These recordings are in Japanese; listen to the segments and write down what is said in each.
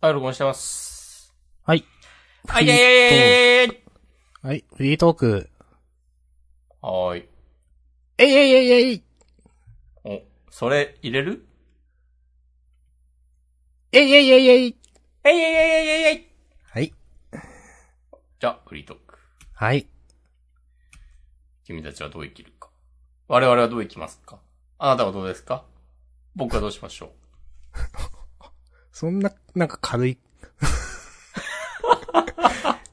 はい、録音してます。はい。はい、イェイイェイイェイイェイはい、フリートーク。はーい。えいえいえいえいお、それ、入れる？えいえいえいえいえいえいえいえいえいえいはい。じゃあ、フリートーク。はい。君たちはどう生きるか。我々はどう生きますか？あなたはどうですか？僕はどうしましょ そんな、なんか軽い。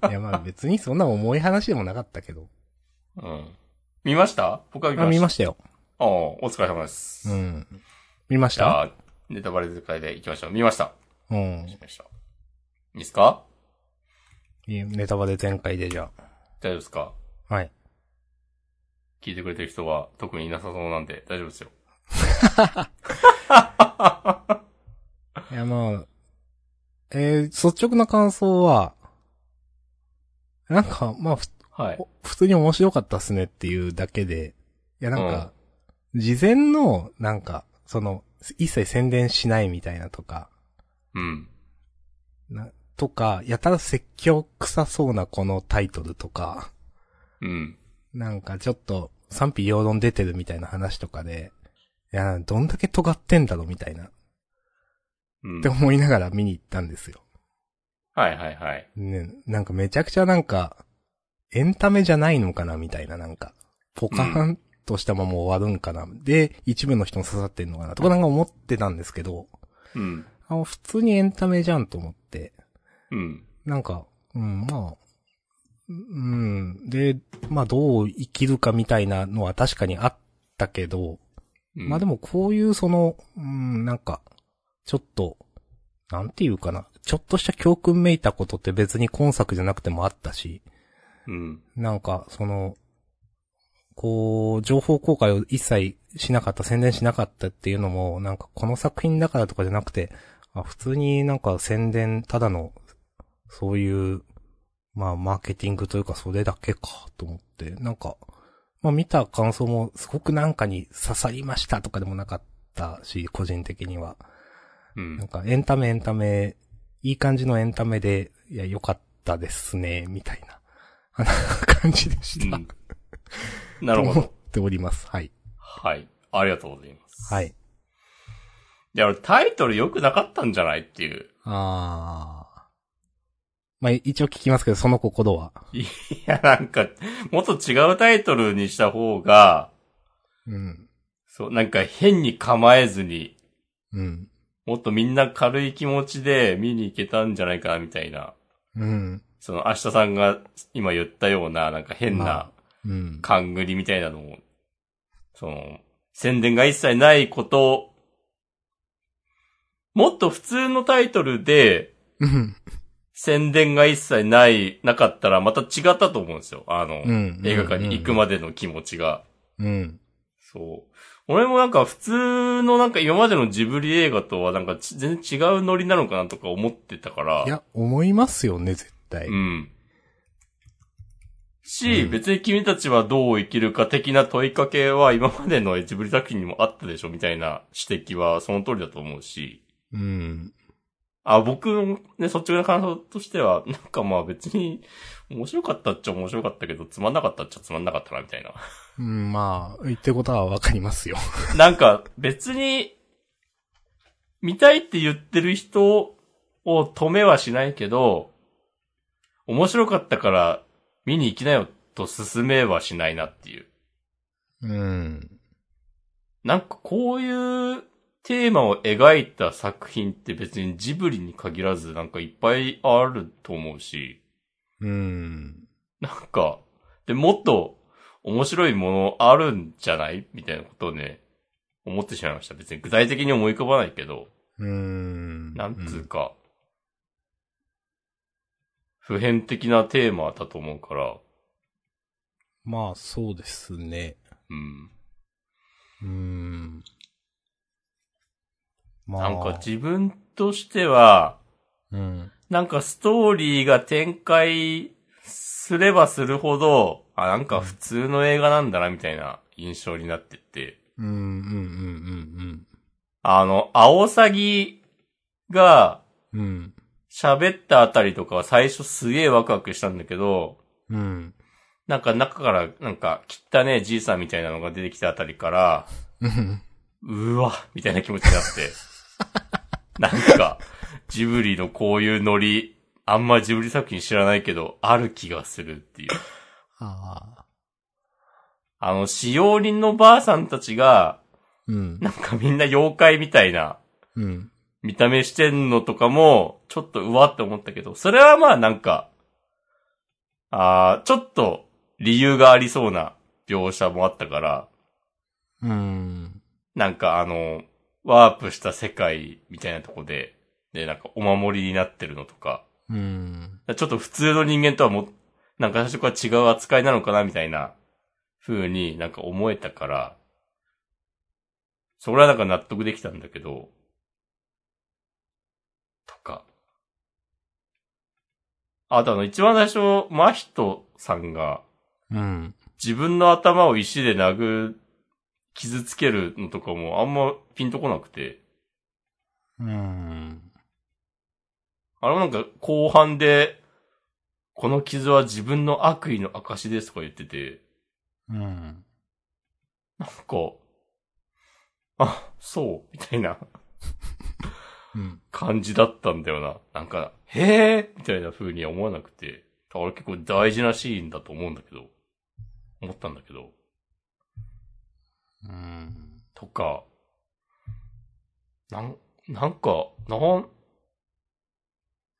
いや、まあ別にそんな重い話でもなかったけど。ううん。見ました？僕は見ました。あ、見ましたよ。ああ、お疲れ様です。うん。見ましゃあ、ネタバレ使いで行きましょう。見ました。うん。しました。いいですか？いいネタバレ全開でじゃ大丈夫ですか？あ。はい。聞いてくれてる人は特にいなさそうなんで大丈夫ですよ。いや、まあ、えー、率直な感想は、なんか、まあ、ふはい。普通に面白かったっすねっていうだけで、いやなんか、事前の、なんか、その、一切宣伝しないみたいなとか、うん。な、とか、やたら説教臭そうなこのタイトルとか、うん。なんかちょっと賛否両論出てるみたいな話とかで、いや、どんだけ尖ってんだろみたいな、っうんて。思いながら見に行ったんですよ。はいはいはい。ね、なんかめちゃくちゃなんか、エンタメじゃないのかなみたいななんか、ポカーンとしたまま終わるんかな、で、一部の人に刺さってんのかなとかなんか思ってたんですけど、うん。あ普通にエンタメじゃんと思って、うん。なんか、うん、まあ、うん、で、まあどう生きるかみたいなのは確かにあったけど、うんまあでもこういうその、うん、なんか、ちょっと、なんていうかな、ちょっとした教訓めいたことって別に今作じゃなくてもあったし、うん。なんか、その、こう、情報公開を一切しなかった、宣伝しなかったっていうのも、なんかこの作品だからとかじゃなくて、あ普通になんか宣伝、ただの、そういう、まあ、マーケティングというか、それだけか、と思って、なんか、まあ見た感想も、すごくなんかに刺さりましたとかでもなかったし、個人的には。うんなん。か、エンタメエンタメ、いい感じのエンタメで、いや、良かったですね、みたいな、あの感じでした。うんなるほど。と思っております。はい。はい。ありがとうございます。はい。いや、俺タイトル良くなかったんじゃないっていう。あー。まあ、一応聞きますけど、その心は。いや、なんか、もっと違うタイトルにした方が、うん。そう、なんか変に構えずに、うん。もっとみんな軽い気持ちで見に行けたんじゃないかな、みたいな。うん。その、明日さんが今言ったような、なんか変まなうん。勘繰りみたいなのを、その、宣伝が一切ないこと、もっと普通のタイトルで、うん。宣伝が一切ない、なかったらまた違ったと思うんですよ。あの、うん。映画館に行くまでの気持ちが。うん。そう。俺もなんか普通のなんか今までのジブリ映画とはなんかち全然違うノリなのかなとか思ってたから。いや、思いますよね、絶対。うん。し、うん別に君たちはどう生きるか的な問いかけは今までのジブリ作品にもあったでしょみたいな指摘はその通りだと思うし。うん。あ、僕のね、率直な感想としては、なんかまあ別に面白かったっちゃ面白かったけど、つまんなかったっちゃつまんなかったなみたいな。うん、まあ、言ってることはわかりますよ。なんか別に、見たいって言ってる人を止めはしないけど、面白かったから見に行きなよと勧めはしないなっていう。うん。なんかこういうテーマを描いた作品って別にジブリに限らずなんかいっぱいあると思うし、うん。なんか、で、もっと面白いものあるんじゃない？みたいなことをね、思ってしまいました。別に具体的に思い浮かばないけど、うん。なんつうか、普遍的なテーマだと思うから、まあ、そうですね。うん。うん。まあ。なんか自分としては、うん。なんかストーリーが展開すればするほど、あ、なんか普通の映画なんだなみたいな印象になってって、うん、うん、うん、うん、あの、アオサギが、うん。うん。喋ったあたりとかは最初すげえワクワクしたんだけど、うん。なんか中からなんか汚ねえじいさんみたいなのが出てきたあたりから、うん。うわ、みたいな気持ちになって。なんか、ジブリのこういうノリ、あんまジブリ作品知らないけど、ある気がするっていう。ああ。あの、使用人のばあさんたちが、うん。なんかみんな妖怪みたいなうん。見た目してんのとかも、ちょっとうわって思ったけど、それはまあなんか、あーちょっと理由がありそうな描写もあったから、うん。なんかあの、ワープした世界みたいなとこで、で、なんかお守りになってるのとか、うん。ちょっと普通の人間とはも、なんか最初から違う扱いなのかなみたいな風になんか思えたから、それはなんか納得できたんだけど、とか。あとあの一番最初、マヒトさんがうん。自分の頭を石で殴、傷つけるのとかもあんまピンとこなくて、うん。あれもなんか後半で、この傷は自分の悪意の証ですとか言ってて、うん。なんか、あ、そう、みたいなうん。感じだったんだよな。なんか、へえみたいな風には思わなくて、あれ結構大事なシーンだと思うんだけど、思ったんだけど、うん。とか、なん、なんか、なん、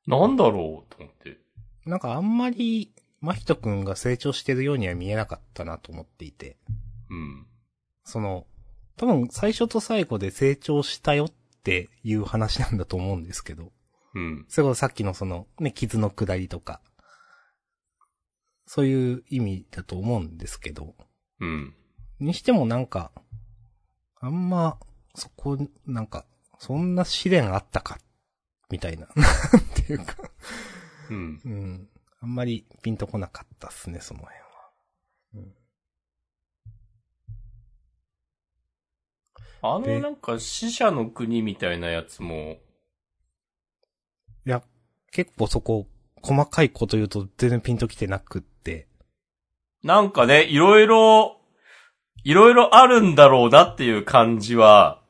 なんだろうと思って。なんかあんまり、マヒトくんが成長してるようには見えなかったなと思っていて。うん。その、多分最初と最後で成長したよっていう話なんだと思うんですけど。うん。それこそさっきのその、ね、傷の下りとか。そういう意味だと思うんですけど。うん。にしてもなんか、あんま、そこ、なんか、そんな試練あったか、みたいな。っていうか、うん。うん。あんまりピンとこなかったっすね、その辺は。あのでなんか死者の国みたいなやつも、いや、結構そこ、細かいこと言うと全然ピンときてなくって。なんかね、いろいろ、いろいろあるんだろうなっていう感じは、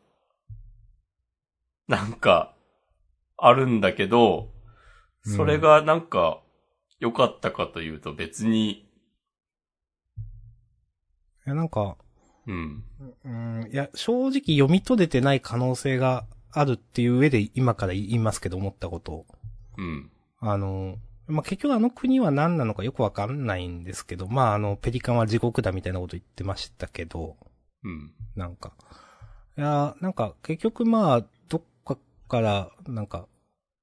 なんか、あるんだけど、それがなんか、良かったかというと別に、いや、なんか、うん。うん、いや、正直読み取れてない可能性があるっていう上で今から言いますけど思ったことを。うん。あの、まあ、結局あの国は何なのかよくわかんないんですけど、まあ、あの、ペリカンは地獄だみたいなこと言ってましたけど、うん。なんか。いや、なんか結局まあ、かから、なんか、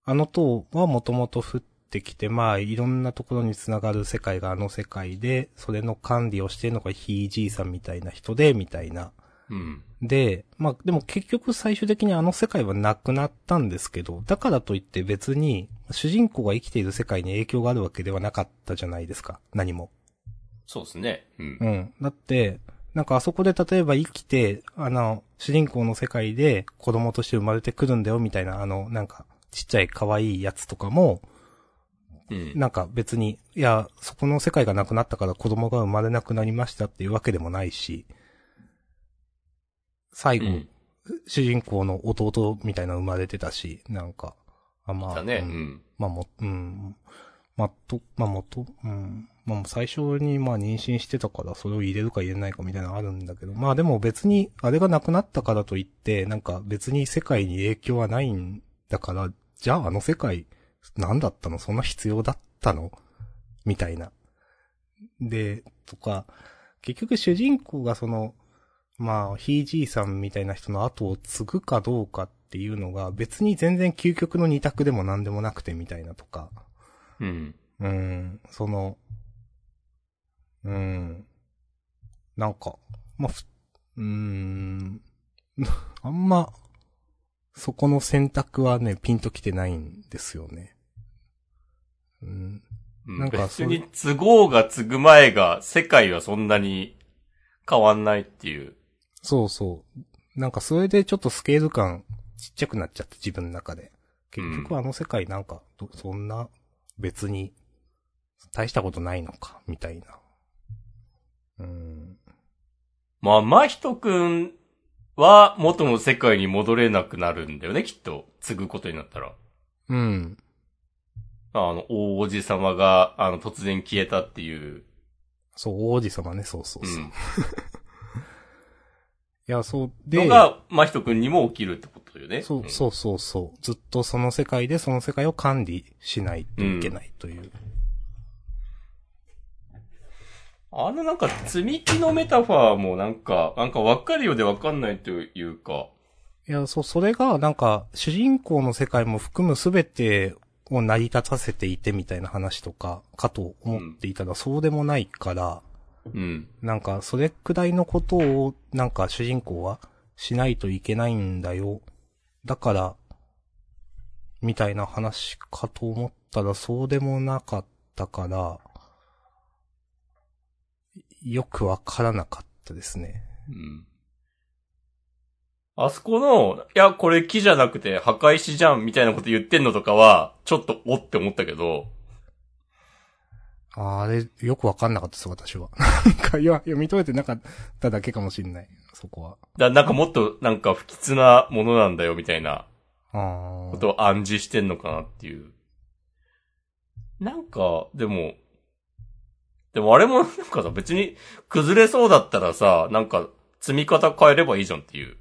あの塔はもともと降ってきて、まあ、いろんなところにつながる世界があの世界で、それの管理をしてるのがひいじいさんみたいな人で、みたいな。うん。で、まあでも結局最終的にあの世界はなくなったんですけど、だからといって別に主人公が生きている世界に影響があるわけではなかったじゃないですか。何も。そうですね。うんう。ん。だって、なんかあそこで例えば生きて、あの、主人公の世界で子供として生まれてくるんだよみたいな、あの、なんかちっちゃい可愛いやつとかも、うん。なんか別に、いや、そこの世界がなくなったから子供が生まれなくなりましたっていうわけでもないし、最後、うん。主人公の弟みたいなの生まれてたし、なんか、あ、まあ、だね。ううんん。まあも、うん、まあ、と、まあもと、うん、まあ最初にまあ妊娠してたからそれを入れるか入れないかみたいなのあるんだけど、まあでも別にあれがなくなったからといって、なんか別に世界に影響はないんだから、じゃああの世界何だったの？そんな必要だったの？みたいな。で、とか、結局主人公がその、まあ、ひいじいさんみたいな人の後を継ぐかどうかっていうのが別に全然究極の二択でも何でもなくてみたいなとか。うん。うーん、その、うーん、なんか、まあ、ふうーん、あんま、そこの選択はね、ピンときてないんですよね。うん、うんなんか別に都合が継ぐ前が世界はそんなに変わんないっていう。そうそう。なんかそれでちょっとスケール感ちっちゃくなっちゃって自分の中で。結局あの世界なんか、どそんな別に大したことないのか、みたいな。うん。まあ、真人くんは元の世界に戻れなくなるんだよね、きっと。継ぐことになったら。うん。あの、大王子様が、あの、突然消えたっていう。そう、王子様ね、そうそうそう。いうん。や、そう、で、のが、真人くんにも起きるってことよね。そう、そうそうそう。ずっとその世界でその世界を管理しないといけないという。あのなんか積み木のメタファーもなんか、なんかわかるようでわかんないというか。いや、そう、それが、なんか、主人公の世界も含むすべてを成り立たせていてみたいな話とか、かと思っていたら、そうでもないから、うん。なんか、それくらいのことを、なんか、主人公はしないといけないんだよ。だから、みたいな話かと思ったら、そうでもなかったから、よくわからなかったですね。うん。あそこの、いや、これ木じゃなくて墓石じゃんみたいなこと言ってんのとかは、ちょっとおって思ったけど、あれ、よくわかんなかったです、私は。なんか、いや、読み取れてなかっただけかもしんない。そこは。だなんかもっとなんか不吉なものなんだよみたいな。ことを暗示してんのかなっていう。なんか、でも、でもあれもなんかさ、別に崩れそうだったらさ、なんか積み方変えればいいじゃんっていう。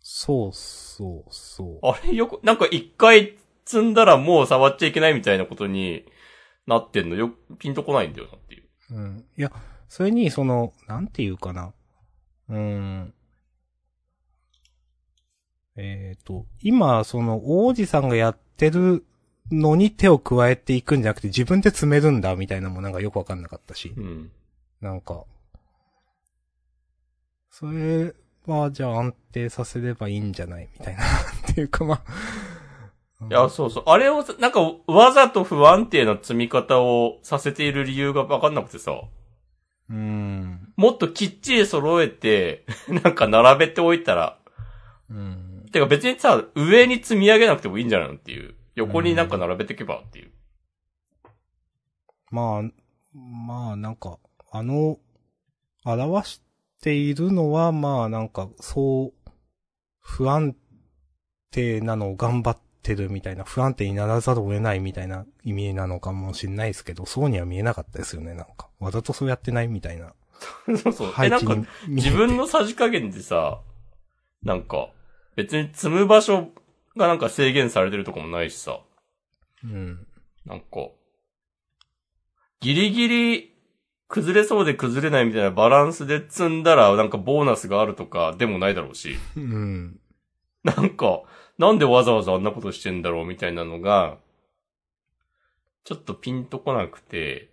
そうそうそう。あれよく、なんか一回積んだらもう触っちゃいけないみたいなことになってんの？よ、ピンとこないんだよなっていう。うん。いや、それに、その、なんていうかな。うーん。えっ、と、今、その、王子さんがやってるのに手を加えていくんじゃなくて自分で詰めるんだ、みたいなのもなんかよくわかんなかったし。うん。なんか、それは、じゃあ安定させればいいんじゃないみたいな。っていうか、まあ。いや、そうそう。あれをさ、なんかわざと不安定な積み方をさせている理由がわかんなくてさ、うーん。もっときっちり揃えて、なんか並べておいたら、うん。てか別にさ、上に積み上げなくてもいいんじゃないのっていう。横になんか並べていけばっていう。まあ、まあなんか、あの、表しているのは、まあなんか、そう、不安定なのを頑張ってるみたいな、不安定にならざるを得ないみたいな意味なのかもしれないですけど、そうには見えなかったですよね、なんか。わざとそうやってないみたいな。そうそう。え、なんか自分のさじ加減でさ、なんか、別に積む場所がなんか制限されてるとかもないしさ、うん。なんか、ギリギリ崩れそうで崩れないみたいなバランスで積んだらなんかボーナスがあるとかでもないだろうし、うん。なんか、なんでわざわざあんなことしてんだろうみたいなのが、ちょっとピンとこなくて、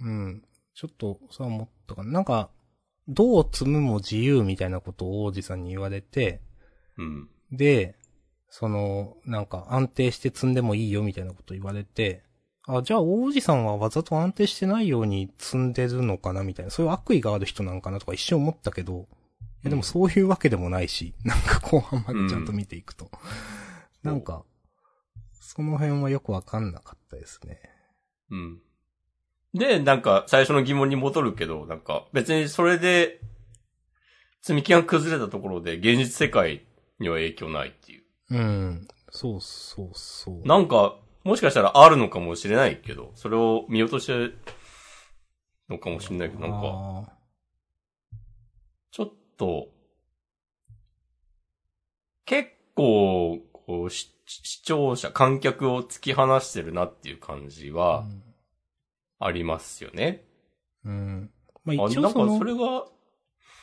うん。ちょっと、そう思ったかな。なんか、どう積むも自由みたいなことを王子さんに言われて、うん。で、その、なんか安定して積んでもいいよみたいなこと言われて、あ、じゃあ王子さんはわざと安定してないように積んでるのかなみたいな、そういう悪意がある人なんかなとか一瞬思ったけど、いやでもそういうわけでもないし、なんか後半までちゃんと見ていくと。なんか、その辺はよくわかんなかったですね。うん。で、なんか、最初の疑問に戻るけど、なんか、別にそれで、積み木が崩れたところで、現実世界には影響ないっていう。うん。そうそうそう。なんか、もしかしたらあるのかもしれないけど、それを見落としてるのかもしれないけど、なんか、あちょっと、結構、こう、し視聴者、観客を突き放してるなっていう感じーはありますよね。うん。うん。まああ、なんか一応そのそ、れが、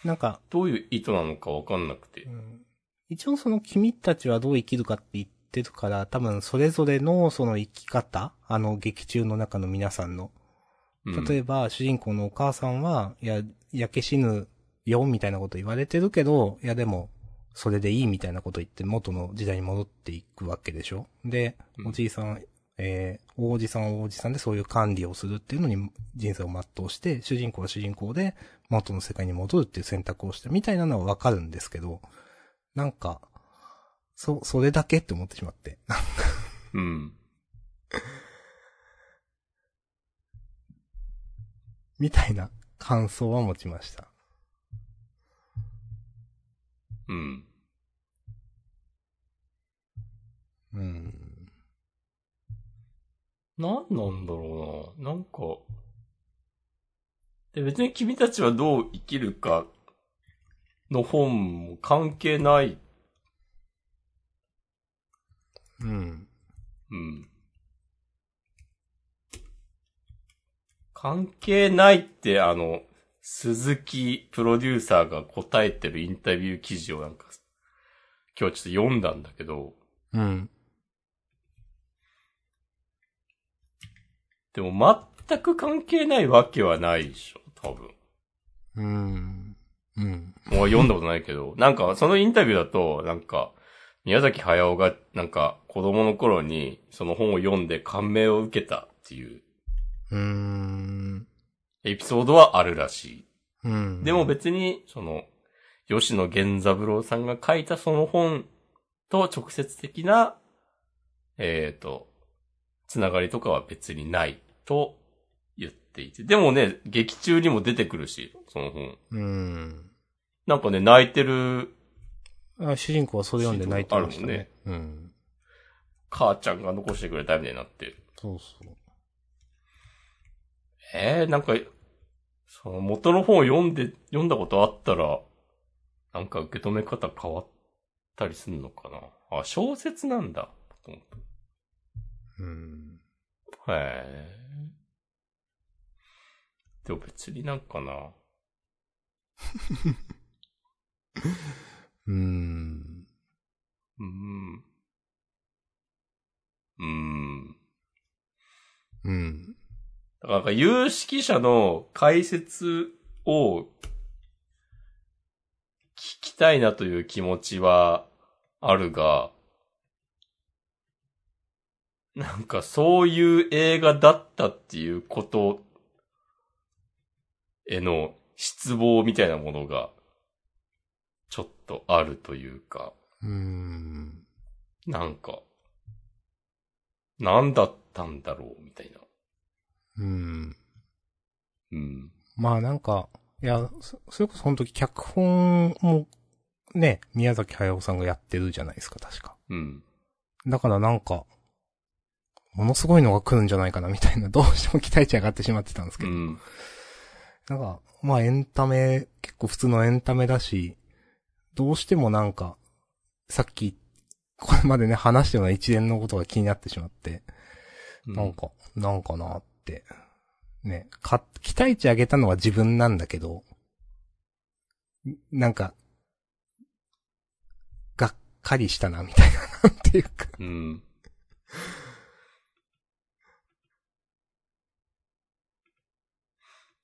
なんか、どういう意図なのかわかんなくてう。ん一応その君たちはどう生きるかって言ってるから、多分それぞれのその生き方、あの劇中の中の皆さんの。うん。例えば主人公のお母さんは、いや、焼け死ぬよみたいなこと言われてるけど、いやでも、それでいいみたいなこと言って元の時代に戻っていくわけでしょ。で、うん。おじいさん、えー、王子さんは王子さんでそういう管理をするっていうのに人生を全うして、主人公は主人公で元の世界に戻るっていう選択をしたみたいなのはわかるんですけど、なんか、そ、それだけって思ってしまって。うん。みたいな感想は持ちました。うん。うん。なんなんだろうな。なんか。で、別に君たちはどう生きるかの本も関係ない。うん。うん。関係ないって、あの、鈴木プロデューサーが答えてるインタビュー記事をなんか、今日ちょっと読んだんだけど、うん。でも全く関係ないわけはないでしょ、多分。うん。うん。もう読んだことないけど、なんかそのインタビューだと、なんか、宮崎駿がなんか子供の頃にその本を読んで感銘を受けたっていううーん。エピソードはあるらしい。うん。でも別に、その、吉野源三郎さんが書いたその本と直接的な、えっ、と、つながりとかは別にないと言っていて。でもね、劇中にも出てくるし、その本。うん。なんかね、泣いてるあ主人公はそれ読んで泣いてましたね。あうん。母ちゃんが残してくれたみたいになってる。そうそう。えー、なんか、その元の本を読んで、読んだことあったら、なんか受け止め方変わったりすんのかなあ、小説なんだ。と思っうん。たへえ。でも別になんかな。うん。うーん。うーん。うん。だから有識者の解説を聞きたいなという気持ちはあるが、なんかそういう映画だったっていうことへの失望みたいなものがちょっとあるというか、うん。なんか、なんだったんだろうみたいな。うん。うん。まあなんか、いや、そそれこそその時脚本も、ね、宮崎駿さんがやってるじゃないですか、確か。うん。だからなんか、ものすごいのが来るんじゃないかなみたいな、どうしても期待値上がってしまってたんですけど。うん。なんか、まあエンタメ、結構普通のエンタメだし、どうしてもなんか、さっき、これまでね、話したような一連のことが気になってしまって、なんか、なんかなって。ね、か、期待値上げたのは自分なんだけど、んなんか、がっかりしたな、みたいな、なんていうか。うん。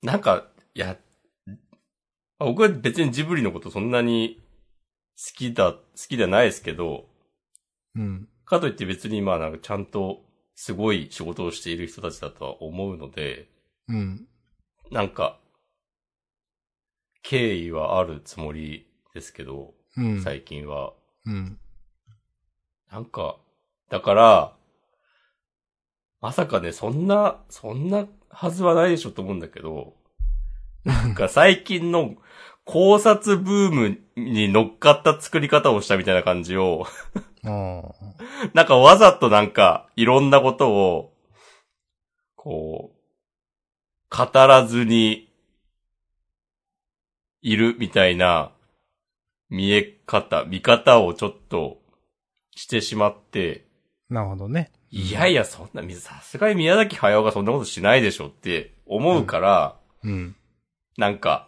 なんか、いや、僕は別にジブリのことそんなに好きだ、好きではないですけど、うん。かといって別にまあなんかちゃんとすごい仕事をしている人たちだとは思うので、うん。なんか、敬意はあるつもりですけど、うん。最近は。うん。なんか、だから、まさかね、そんな、そんなはずはないでしょと思うんだけど、なんか最近の考察ブームに乗っかった作り方をしたみたいな感じを。なんかわざとなんかいろんなことを、こう、語らずにいるみたいな見え方、見方をちょっとしてしまって、なるほどね。いやいや、そんな、さすがに宮崎駿がそんなことしないでしょって思うから、うん。なんか、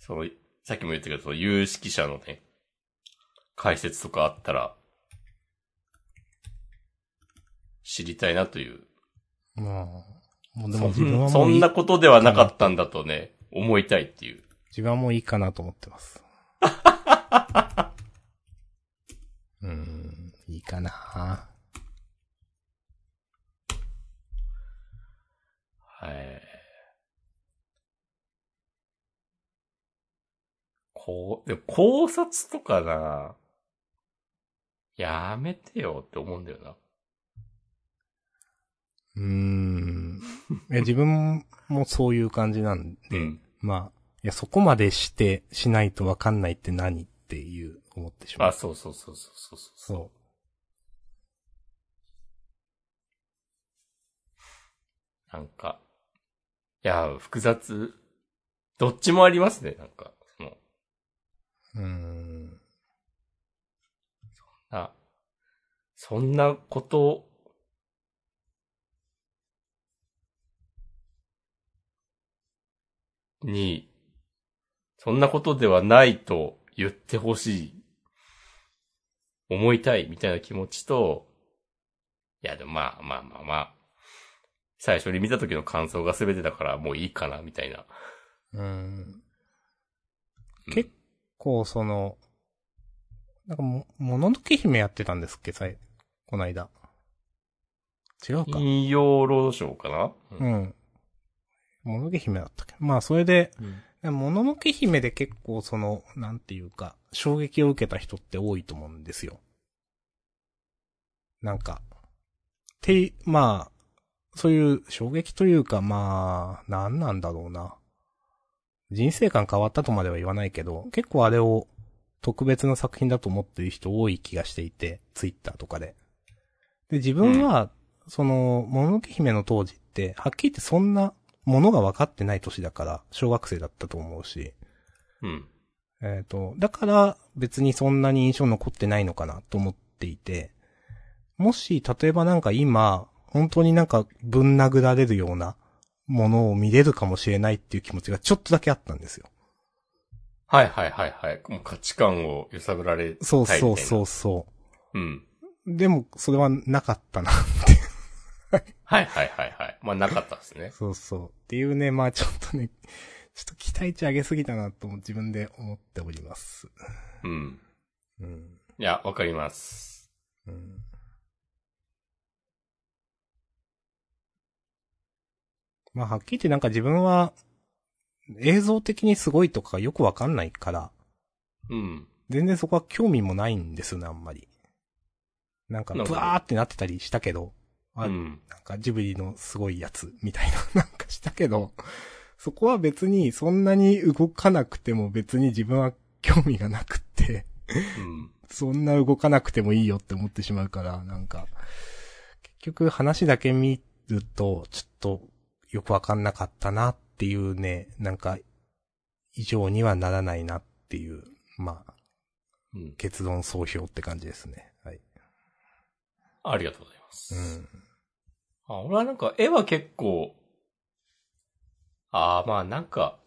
その、さっきも言ったけど、その有識者のね、解説とかあったら、知りたいなという。まあ。もうでそも自分はんそんなことではなかったんだとね、思いたいっていう。自分はもういいかなと思ってます。うーん、いいかなはい。こう、でも考察とかな、やめてよって思うんだよな。うーん。自分もそういう感じなんで、うん。まあ、いや、そこまでして、しないとわかんないって何っていう、思ってしまあ、う。そうそうそうそうそうそう。そなんか、いや、複雑。どっちもありますね、なんか。う。うーん。あ、そんなこと、に、そんなことではないと言ってほしい。思いたいみたいな気持ちと、いやでもまあまあまあまあ、最初に見た時の感想が全てだからもういいかな、みたいな。うーん。うん結構その、なんかも、もののけ姫やってたんですっけ、さい、この間。違うか。金曜ロードショーかな？う。ん。もののけ姫だったっけ？まあ、それで、もののけ姫で結構その、なんていうか、衝撃を受けた人って多いと思うんですよ。なんか、て、まあ、そういう衝撃というか、まあ、なんなんだろうな。人生観変わったとまでは言わないけど、結構あれを特別な作品だと思ってる人多い気がしていて、ツイッターとかで。で、自分は、その、もののけ姫の当時って、はっきり言ってそんなものが分かってない年だから、小学生だったと思うし、うん。えっ、と、だから別にそんなに印象残ってないのかなと思っていて、もし、例えばなんか今、本当になんかぶん殴られるようなものを見れるかもしれないっていう気持ちがちょっとだけあったんですよ。はいはいはいはい。もう価値観を揺さぶられたいみたいな。。そうそうそううそううん。う。でも、それはなかったなって。はいはいはいはい。まあなかったですね。そうそう。っていうね、まあちょっとね、ちょっと期待値上げすぎたなと自分で思っております。うん。うん。いや、わかります。うんまあ、はっきり言ってなんか自分は、映像的にすごいとかよくわかんないから、うん。全然そこは興味もないんですよね、あんまり。なんか、ブワーってなってたりしたけど、あうん。なんかジブリのすごいやつ、みたいな、なんかしたけど、そこは別にそんなに動かなくても別に自分は興味がなくって、うん。そんな動かなくてもいいよって思ってしまうから、なんか、結局話だけ見ると、ちょっとよくわかんなかったなっていうね、なんか、以上にはならないなっていう、まあ、うん。結論総評って感じですね。はい。ありがとうございます。うん。あ、俺はなんか絵は結構、ああ、まあなんか、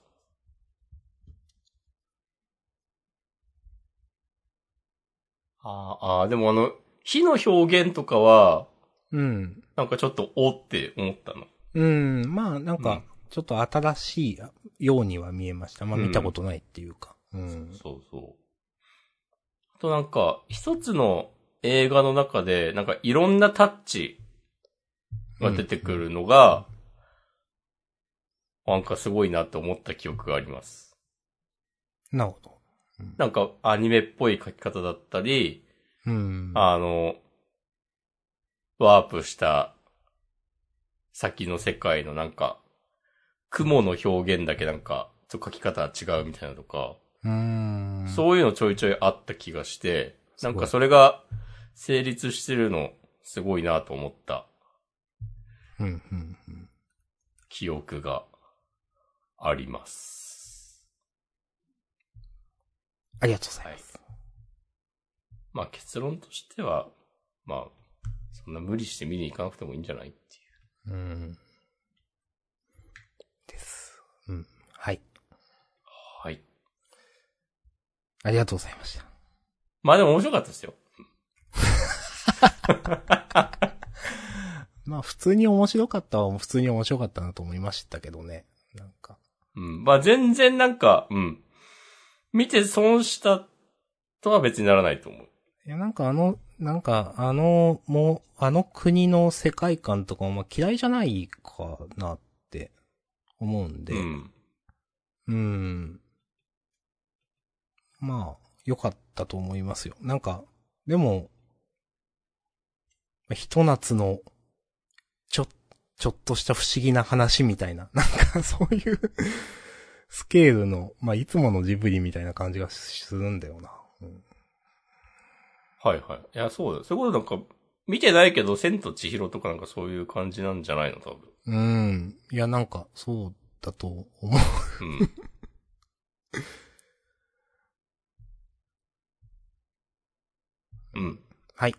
あーあー、でもあの、火の表現とかは、うん。なんかちょっとおって思ったの。うん。まあ、なんかうん、ちょっと新しいようには見えました。まあ、うん見たことないっていうか。うん。そうそう。あとなんか、一つの映画の中で、なんかいろんなタッチが出てくるのが、なんかすごいなって思った記憶があります。なるほど。なんかアニメっぽい書き方だったり、うん。あの、ワープした先の世界のなんか、雲の表現だけなんか、ちょっと書き方は違うみたいなとか、うーん。そういうのちょいちょいあった気がして、ないんかそれが成立してるのすごいなと思ったうん、うん、うん。記憶があります。ありがとうございます。まあ結論としては、まあ、そんな無理して見に行かなくてもいいんじゃないっていう。うん。です。うん。はい。はい。ありがとうございました。まあでも面白かったですよ。まあ普通に面白かったは普通に面白かったなと思いましたけどね。なんか。うん。まあ全然なんか、うん。見て損したとは別にならないと思う。いやなんかあの、なんかあの、もう、あの国の世界観とかもまあ嫌いじゃないかなって思うんで。うん。うん。まあ、良かったと思いますよ。なんか、でも、まあひと夏の、ちょ、ちょっとした不思議な話みたいな、なんかそういうスケールの、まあ、いつものジブリみたいな感じがするんだよな。うん、はいはい。いや、そうだよ。そういうことなんか、見てないけど、千と千尋とかなんかそういう感じなんじゃないの？多分。うん。いや、なんか、そうだと思う。うん。うん。はい。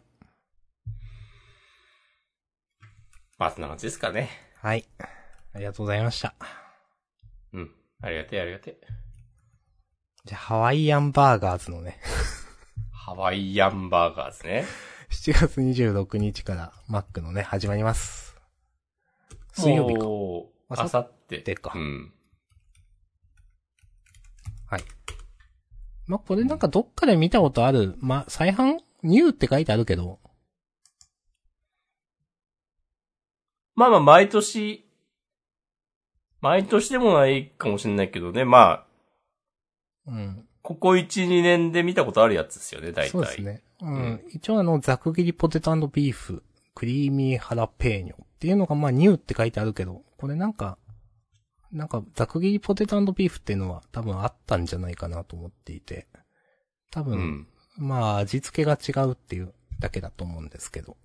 まあ、そんな感じですかね。はい。ありがとうございました。うん。ありがてえ、ありがてえ。じゃあ、ハワイアンバーガーズのね、ハワイアンバーガーですね。7月26日からマックのね、始まります。水曜日か。あさって。てかうん。はい。まあ、これなんかどっかで見たことある、まあ、再販？ニューって書いてあるけど、まあまあ、毎年、毎年でもないかもしれないけどね。まあ、うん。ここ1、2年で見たことあるやつですよね、大体。そうですね。うん。うん一応あの、ザク切りポテトビーフ、クリーミーハラペーニョっていうのがまあ、ニューって書いてあるけど、これなんか、なんか、ザク切りポテトビーフっていうのは多分あったんじゃないかなと思っていて、多う分、ん。まあ、味付けが違うっていうだけだと思うんですけど。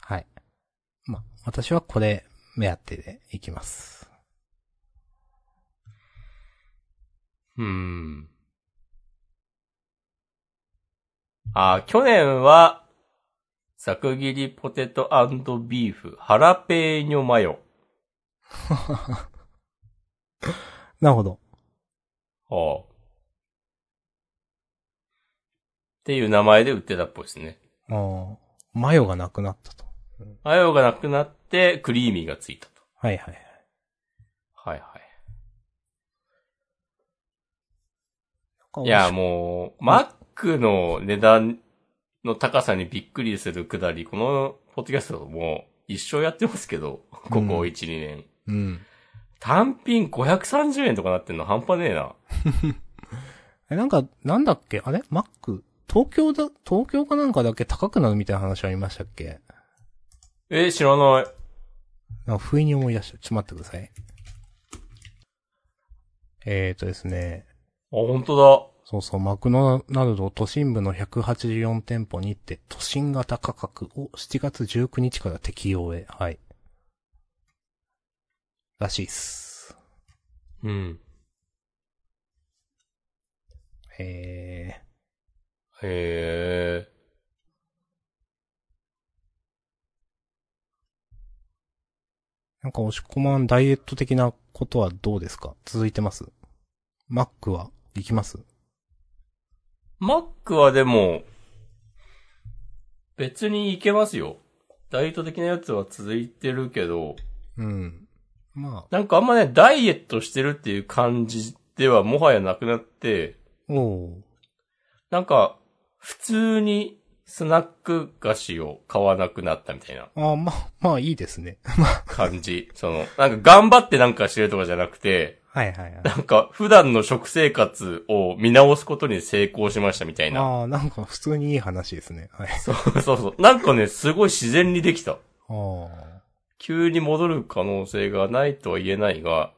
はい。まあ、私はこれ目当てでいきます。うん。あ、去年は、ざく切りポテトビーフ、ハラペーニョマヨ。なるほど。はあ。っていう名前で売ってたっぽいですね。ああ、マヨがなくなったと。マヨがなくなって、クリーミーがついたと。はいはいはい。はいはい。いや、もう、マックの値段の高さにびっくりするくだり、このポッドキャストもう一生やってますけど、ここうん1、2年。うん。単品530円とかなってんの半端ねえな。え、なんか、なんだっけ？あれ？マック？東京だ、東京かなんかだけ高くなるみたいな話ありましたっけ？え、知らない。な不意に思い出した。ちょっと待ってください。えーとですね。あ、本当そうそう、マクドナルド都心部の184店舗にて、都心型価格を7月19日から適用へ。はい。らしいっす。だ。うん。へへえ。ー。なんか押し込まんダイエット的なことはどうですか？続いてますマックは行きます？マックはでも、別にいけますよ。ダイエット的なやつは続いてるけど、うん。まなんかあんまね、ダイエットしてるっていう感じではもはやなくなって、あ、おー。なんか、普通にスナック菓子を買わなくなったみたいなあーまあ、まあいいですね。感じ。その、なんか頑張ってなんかしてるとかじゃなくて、はいはいはい。なんか普段の食生活を見直すことに成功しましたみたいな。ああ、なんか普通にいい話ですね。はい。そうそうそう。なんかね、すごい自然にできた。ああ。急に戻る可能性がないとは言えないが、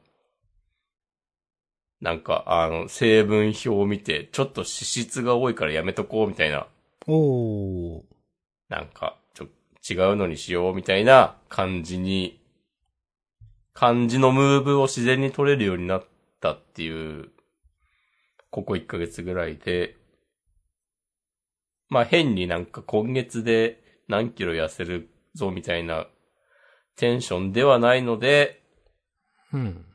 なんか、あの、成分表を見て、ちょっと脂質が多いからやめとこうみたいな、おー。なんか、ちょ、違うのにしようみたいな感じに、感じのムーブを自然に取れるようになったっていう、ここ1ヶ月ぐらいで、まあ変になんか今月で何キロ痩せるぞみたいなテンションではないので、うん。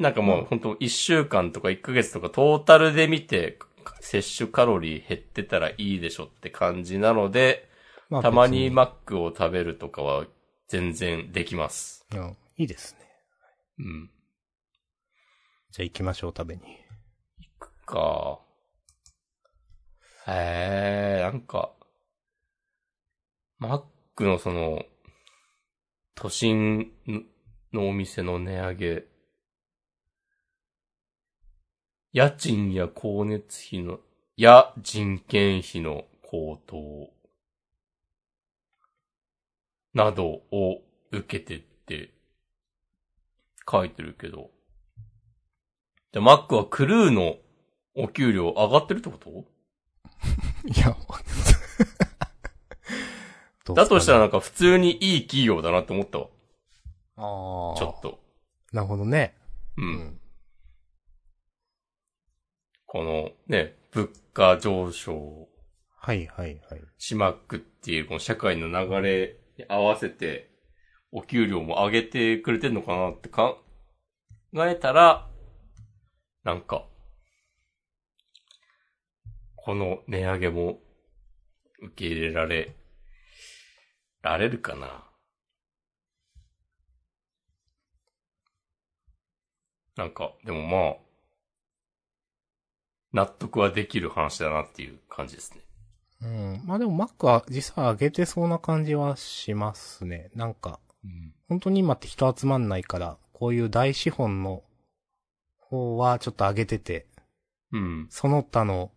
なんかもう本当1週間とか1ヶ月とかトータルで見て、摂取カロリー減ってたらいいでしょって感じなので、まあたまに別マックを食べるとかは全然できます。うん、いいですね。うん。じゃあ行きましょう、食べに。か。へえ、なんか、マックのその、都心のお店の値上げ、家賃や光熱費の、や人件費の高騰などを受けてって書いてるけど。で、マックはクルーのお給料上がってるってこと？いや、ねだとしたらなんか普通にいい企業だなって思ったわ。ああ。ちょっ。と。なるほどね。う。うんん。このね、物価上昇はいはいはい。しまくっていうこの社会の流れに合わせて、お給料も上げてくれてんのかなって考えたら、なんか、この値上げも受け入れられ、られるかななんか、でもまあ、納得はできる話だなっていう感じですね。うん。まあでも Mac は実際上げてそうな感じはしますね。なんか、本当に今って人集まんないから、こういう大資本の方はちょっと上げてて、うん。その他の、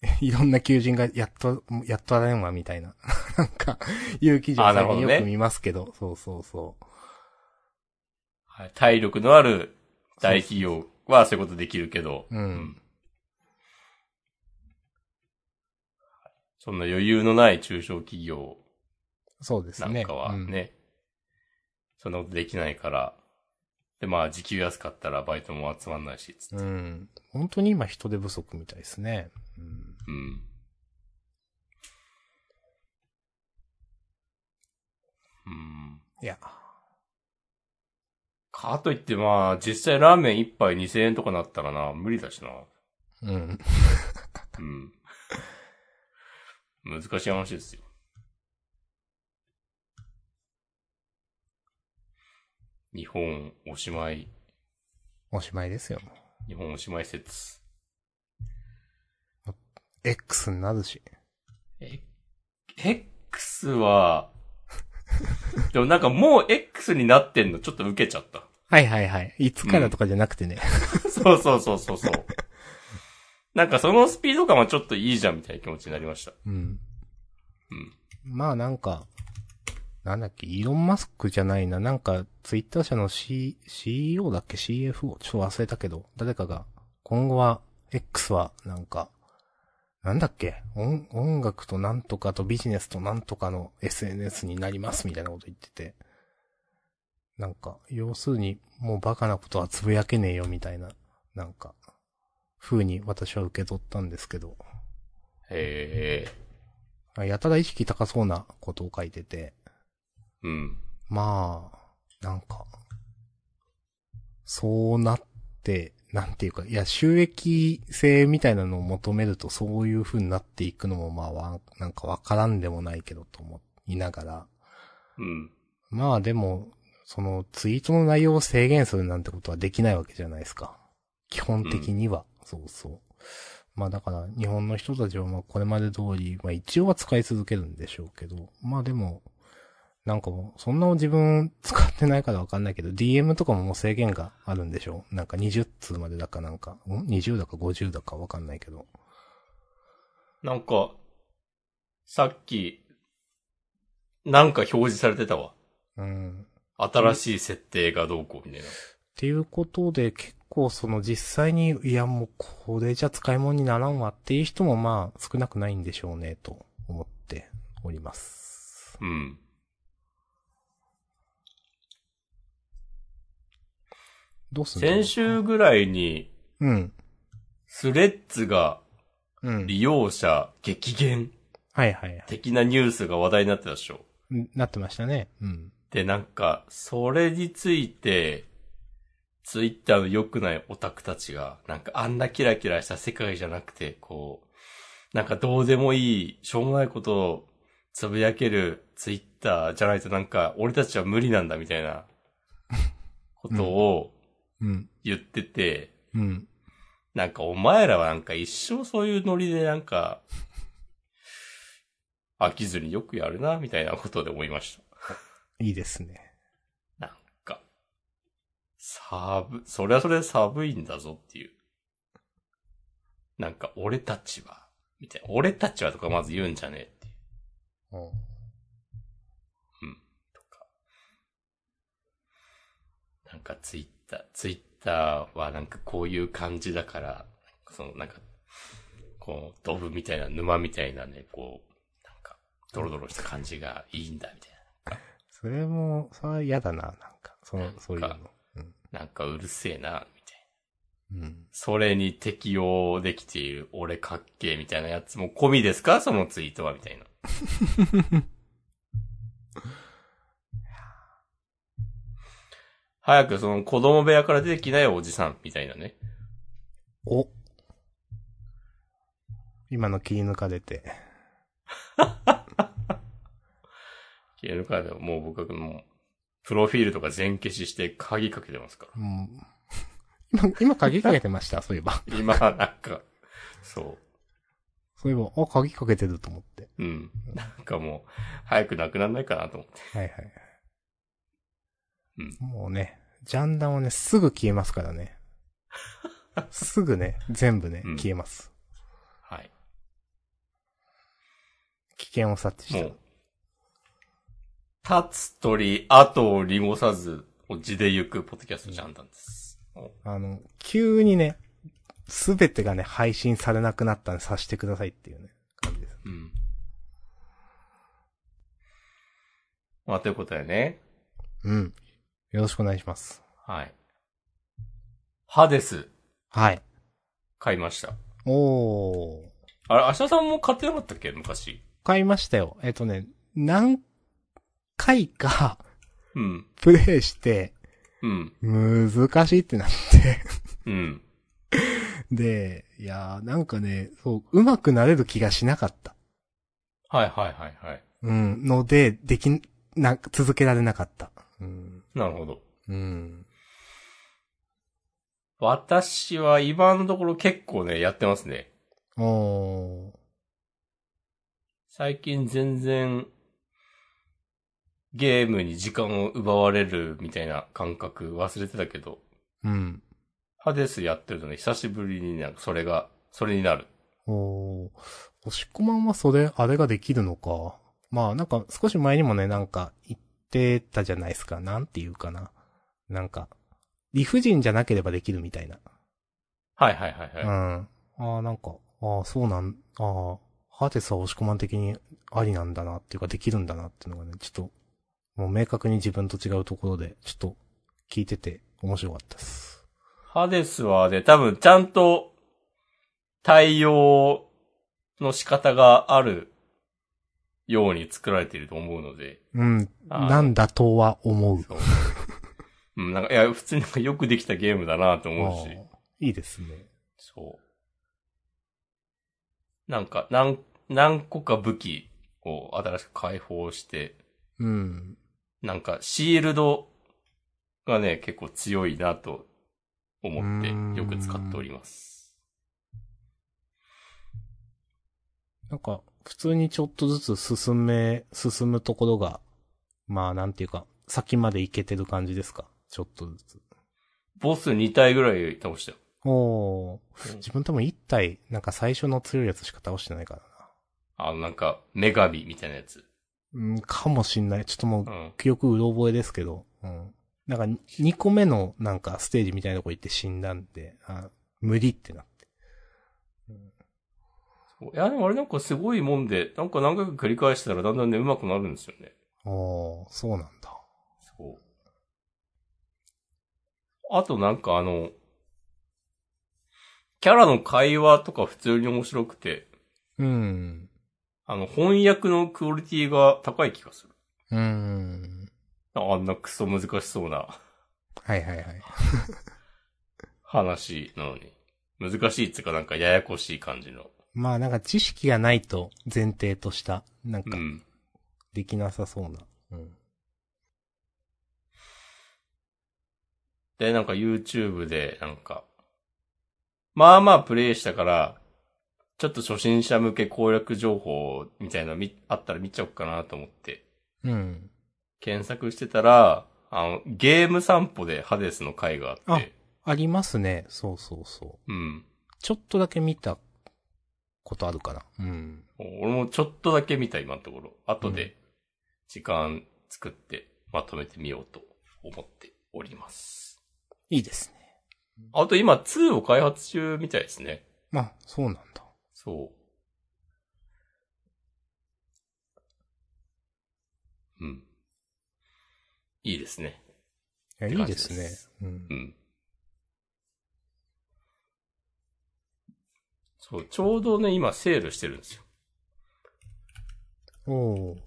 いろんな求人がやっと、やっとあれんわ、みたいな。なんか、いう記事を最近よく見ますけど、そうそうそう。はい、体力のある大企業はそういうことできるけど、うん。そんな余裕のない中小企業そうですね。なんかはね、そんなことできないから、で、まあ時給安かったらバイトも集まんないし、つって。うん。うん。本当に今人手不足みたいですね。うん。うん。うん。いや。かといってまあ、実際ラーメン一杯2000円とかなったらな、無理だしな。うん。うん。難しい話ですよ。日本おしまい、おしまいですよ。日本おしまい説。X になるし。え、X は、でもなんかもう X になってんのちょっと受けちゃった。はいはいはい。いつからとかじゃなくてね。そうそうそうそうそう。なんかそのスピード感はちょっといいじゃんみたいな気持ちになりました。うん。うん。まあなんか、なんだっけ、イーロン・マスクじゃないな。なんか、ツイッター社の C、CEO だっけ ?CFO? ちょっと忘れたけど、誰かが、今後は、X は、なんか、なんだっけ？音、音楽となんとかとビジネスとなんとかの SNS になりますみたいなこと言ってて。なんか、要するに、もうバカなことはつぶやけねえよみたいな、なんか、風に私は受け取ったんですけど。へえ。やたら意識高そうなことを書いてて。うん。まあ、なんか、そうなって、なんていうか、いや、収益性みたいなのを求めるとそういう風になっていくのもまあわ、なんかわからんでもないけどと思いながら、うん。まあでも、そのツイートの内容を制限するなんてことはできないわけじゃないですか。基本的には。そうそう。まあだから、日本の人たちはまあこれまで通り、まあ一応は使い続けるんでしょうけど、まあでも、なんかもう、そんな自分使ってないからわかんないけど、DM とかももう制限があるんでしょ？うなんか20通までだかなんか、ん ?20 だか50だかわかんないけど。なんか、さっき、なんか表示されてたわ。うん。新しい設定がどうこうみたいな。っていうことで、結構その実際に、いやもうこれじゃ使い物にならんわっていう人もまあ少なくないんでしょうね、と思っております。うん。どうすんの？先週ぐらいに、うん。スレッズがうん。利用者激減はいはいはい。的なニュースが話題になってたでしょ。んなってましたね。うん。で、なんか、それについて、ツイッターの良くないオタクたちが、なんかあんなキラキラした世界じゃなくて、こう、なんかどうでもいい、しょうもないことをつぶやけるツイッターじゃないとなんか、俺たちは無理なんだみたいな、ことをうん。言ってて、うん。なんかお前らはなんか一生そういうノリでなんか、飽きずによくやるな、みたいなことで思いました。いいですね。なんか、寒、それはそれで寒いんだぞっていう。なんか、俺たちは、みたいな。俺たちはとかまず言うんじゃねえっていう。うん。うん。とか。なんかツイッター、ツイッターはなんかこういう感じだから、そのなんか、こう、ドブみたいな、沼みたいなね、こう、なんか、ドロドロした感じがいいんだ、みたいそれも、それは嫌だな、なんか。その、そういうの。うん。な。なんかうるせえな、みたいな。うん。それに適用できている俺かっけえみたいなやつも込みですか？そのツイートはみたいな。早くその子供部屋から出てきなよおじさんみたいなね。お。今の切り抜かれて。消えるからでももう僕はもう、プロフィールとか全消しして鍵かけてますから。もう、今、今鍵かけてました、そういえば。今なんか、そそういえば、あ、鍵かけてると思って。う。うん。なんかもう、早くなくならないかなと思って。はいはいはい。うんもうね、ジャンダンはね、すぐ消えますからね。すぐね、全部ね、うん消えます。はい。危険を察知した立つ鳥、後を濁さず、を地で行くポッドキャストジャンダンです。あの、急にね、すべてがね、配信されなくなったんで察してくださいっていうね、感じです。うん。まあ、ということでね。うん。よろしくお願いします。はい。ハデス、はい。買いました。おー。あれ、明日さんも買ってなかったっけ？昔。買いましたよ。えっとね、何回かうん。プレイして、うん。難しいってなって。うん。で、いやーなんかね、そう、上手くなれる気がしなかった。はいはいはいはい。うん、ので、できん、な、続けられなかった。うん。なるほど。うん。私は今のところ結構ね、やってますね。おー。最近全然、ゲームに時間を奪われるみたいな感覚忘れてたけど、うん。ハデスやってるとね、久しぶりになんかそれが、それになる。おー。押し込まんはそれ、あれができるのか。まあなんか少し前にもね、なんか言ってたじゃないですか。なんていうかな。なんか、理不尽じゃなければできるみたいな。はいはいはいはい。うん。ああ、なんか、ああ、そうなん、ああ、ハテスは押し込まん的にありなんだなっていうかできるんだなっていうのがね、ちょっと、もう明確に自分と違うところで、ちょっと聞いてて面白かったです。ハデスはね、多分ちゃんと対応の仕方があるように作られていると思うので。うん、なんだとは思う。そう。うん、なんか、いや、普通になんかよくできたゲームだなと思うし。いいですね。そう。なんか、何、何個か武器を新しく解放して、うん。なんか、シールドがね、結構強いなと思ってよく使っております。なんか、普通にちょっとずつ進め、進むところが、まあなんていうか、先まで行けてる感じですか？ちょっとずつ。ボス2体ぐらい倒したよ。おー。うん自分多分一体、なんか最初の強いやつしか倒してないからな。あの、なんか、女神みたいなやつ。うん、かもしんない。ちょっともうう、ん。記憶うろ覚えですけど。うん。なんか、2個目のなんかステージみたいなとこ行って死んだんで、あ無理ってなっいや、でもあれなんかすごいもんで、なんか何回か繰り返したらだんだんね、上手くなるんですよね。おー、そうなんだ。そう。あとなんかあの、キャラの会話とか普通に面白くて、うん。あの、翻訳のクオリティが高い気がする。うーん。あんなクソ難しそうなはいはいはい。話なのに。難しいっていうかなんかややこしい感じの。まあなんか知識がないと前提とした、なんかうん。できなさそうな。うん。で、なんか YouTube でなんか、まあまあプレイしたから、ちょっと初心者向け攻略情報みたいなのみあったら見ちゃおうかなと思って、うん。検索してたら、あの、ゲーム散歩でハデスの回があって、ありますね。そうそうそう。うん。ちょっとだけ見たことあるかな。うん。俺もちょっとだけ見た今のところ。後うんで時間作ってまとめてみようと思っております。いいですね。あと今2を開発中みたいですね。まあ、そうなんだ。そう。うん。いいですね。いや、いいですね。うんう。ん。そう、ちょうどね、今セールしてるんですよ。おー。